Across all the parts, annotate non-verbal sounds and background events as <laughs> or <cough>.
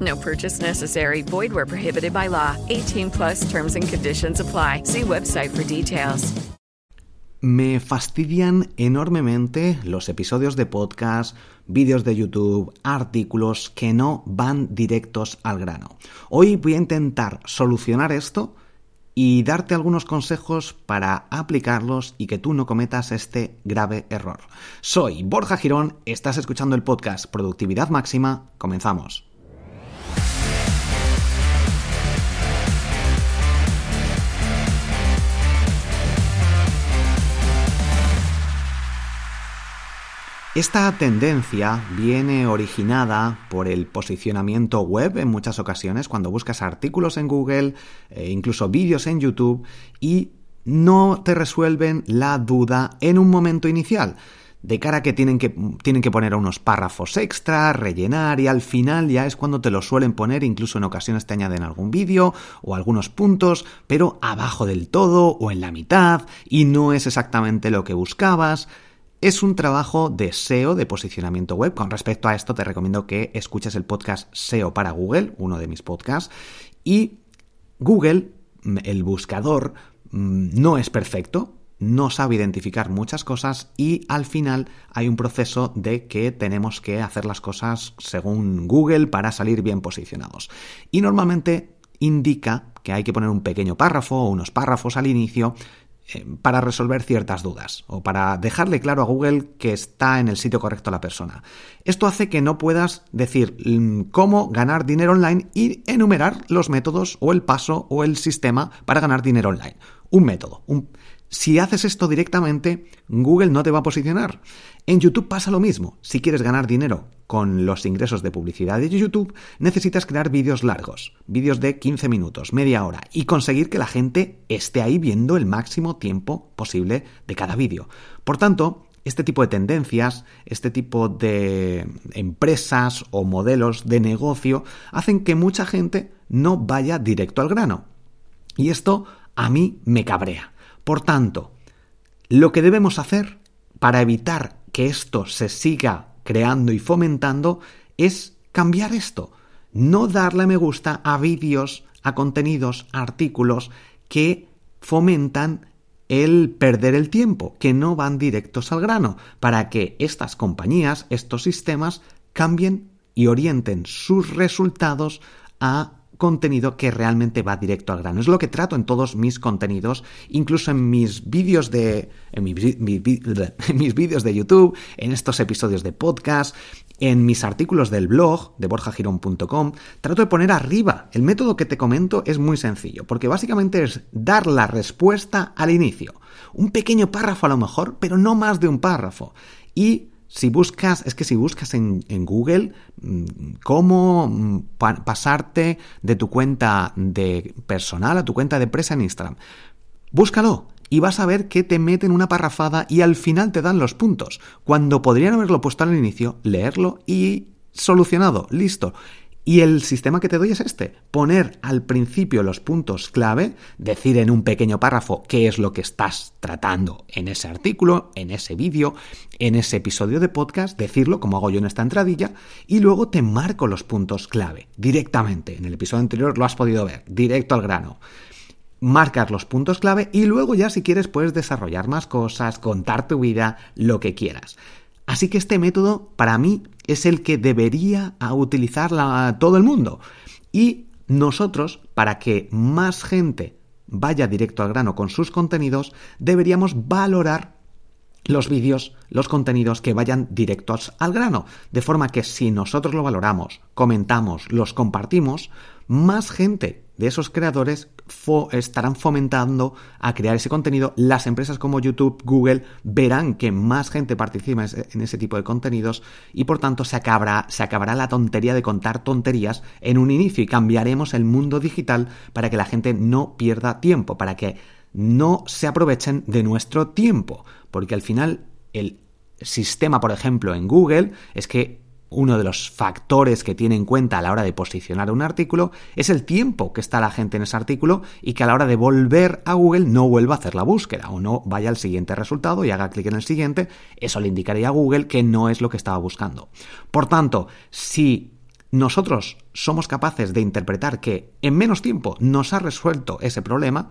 No purchase necessary. Void where prohibited by law. 18 plus terms and conditions apply. See website for details. Me fastidian enormemente los episodios de podcast, vídeos de YouTube, artículos que no van directos al grano. Hoy voy a intentar solucionar esto y darte algunos consejos para aplicarlos y que tú no cometas este grave error. Soy Borja Girón, estás escuchando el podcast Productividad Máxima, comenzamos. Esta tendencia viene originada por el posicionamiento web en muchas ocasiones, cuando buscas artículos en Google, e incluso vídeos en YouTube, y no te resuelven la duda en un momento inicial. De cara a que tienen, que tienen que poner unos párrafos extra, rellenar y al final ya es cuando te lo suelen poner, incluso en ocasiones te añaden algún vídeo o algunos puntos, pero abajo del todo o en la mitad y no es exactamente lo que buscabas es un trabajo de SEO, de posicionamiento web. Con respecto a esto, te recomiendo que escuches el podcast SEO para Google, uno de mis podcasts. Y Google, mm, el buscador, mm, no es perfecto, no sabe identificar muchas cosas y al final hay un proceso de que tenemos que hacer las cosas según Google para salir bien posicionados. Y normalmente indica que hay que poner un pequeño párrafo o unos párrafos al inicio para resolver ciertas dudas o para dejarle claro a Google que está en el sitio correcto la persona. Esto hace que no puedas decir mm, cómo ganar dinero online y enumerar los métodos o el paso o el sistema para ganar dinero online. Un método, si haces esto directamente, Google no te va a posicionar. En YouTube pasa lo mismo. Si quieres ganar dinero con los ingresos de publicidad de YouTube, necesitas crear vídeos largos, vídeos de 15 minutos, media hora, y conseguir que la gente esté ahí viendo el máximo tiempo posible de cada vídeo. Por tanto, este tipo de tendencias, este tipo de empresas o modelos de negocio hacen que mucha gente no vaya directo al grano. Y esto a mí me cabrea. Por tanto, lo que debemos hacer para evitar que esto se siga creando y fomentando es cambiar esto. No darle me gusta a vídeos, a contenidos, a artículos que fomentan el perder el tiempo, que no van directos al grano, para que estas compañías, estos sistemas, cambien y orienten sus resultados a contenido que realmente va directo al grano. Es lo que trato en todos mis contenidos, incluso en mis vídeos de en, <laughs> mis vídeos de YouTube, en estos episodios de podcast, en mis artículos del blog de borjagirón.com, trato de poner arriba. El método que te comento es muy sencillo, porque básicamente es dar la respuesta al inicio. Un pequeño párrafo a lo mejor, pero no más de un párrafo. Y si buscas, es que si buscas en, Google mm, cómo mm, pasarte de tu cuenta de personal a tu cuenta de empresa en Instagram, búscalo y vas a ver que te meten una parrafada y al final te dan los puntos. Cuando podrían haberlo puesto al inicio, leerlo y solucionado, listo. Y el sistema que te doy es este, poner al principio los puntos clave, decir en un pequeño párrafo qué es lo que estás tratando en ese artículo, en ese vídeo, en ese episodio de podcast, decirlo como hago yo en esta entradilla, y luego te marco los puntos clave directamente. En el episodio anterior lo has podido ver, directo al grano marcas los puntos clave y luego ya si quieres puedes desarrollar más cosas, contar tu vida, lo que quieras. Así que este método para mí es el que debería utilizar todo el mundo. Y nosotros, para que más gente vaya directo al grano con sus contenidos, deberíamos valorar los vídeos, los contenidos que vayan directos al grano. De forma que si nosotros lo valoramos, comentamos, los compartimos, más gente de esos creadores estarán fomentando a crear ese contenido. Las empresas como YouTube, Google verán que más gente participa en ese tipo de contenidos y por tanto se acabará, se acabará la tontería de contar tonterías en un inicio y cambiaremos el mundo digital para que la gente no pierda tiempo, para que no se aprovechen de nuestro tiempo, porque al final el sistema, por ejemplo, en Google es que uno de los factores que tiene en cuenta a la hora de posicionar un artículo es el tiempo que está la gente en ese artículo y que a la hora de volver a Google no vuelva a hacer la búsqueda o no vaya al siguiente resultado y haga clic en el siguiente, eso le indicaría a Google que no es lo que estaba buscando. Por tanto, si nosotros somos capaces de interpretar que en menos tiempo nos ha resuelto ese problema,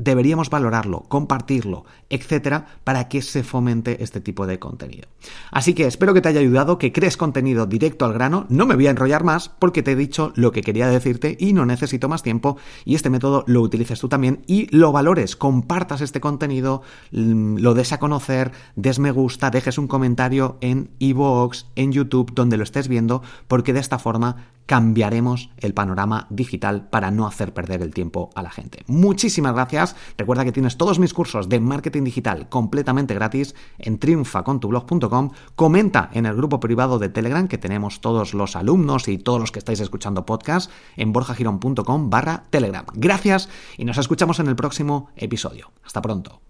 deberíamos valorarlo, compartirlo, etcétera, para que se fomente este tipo de contenido. Así que espero que te haya ayudado, que crees contenido directo al grano. No me voy a enrollar más porque te he dicho lo que quería decirte y no necesito más tiempo. Y este método lo utilices tú también y lo valores, compartas este contenido, mm, lo des a conocer, des me gusta, dejes un comentario en iVoox, en YouTube, donde lo estés viendo, porque de esta forma cambiaremos el panorama digital para no hacer perder el tiempo a la gente. Muchísimas gracias. Recuerda que tienes todos mis cursos de marketing digital completamente gratis en triunfacontublog.com. Comenta en el grupo privado de Telegram que tenemos todos los alumnos y todos los que estáis escuchando podcast en borjagirón.com barra Telegram. Gracias y nos escuchamos en el próximo episodio. Hasta pronto.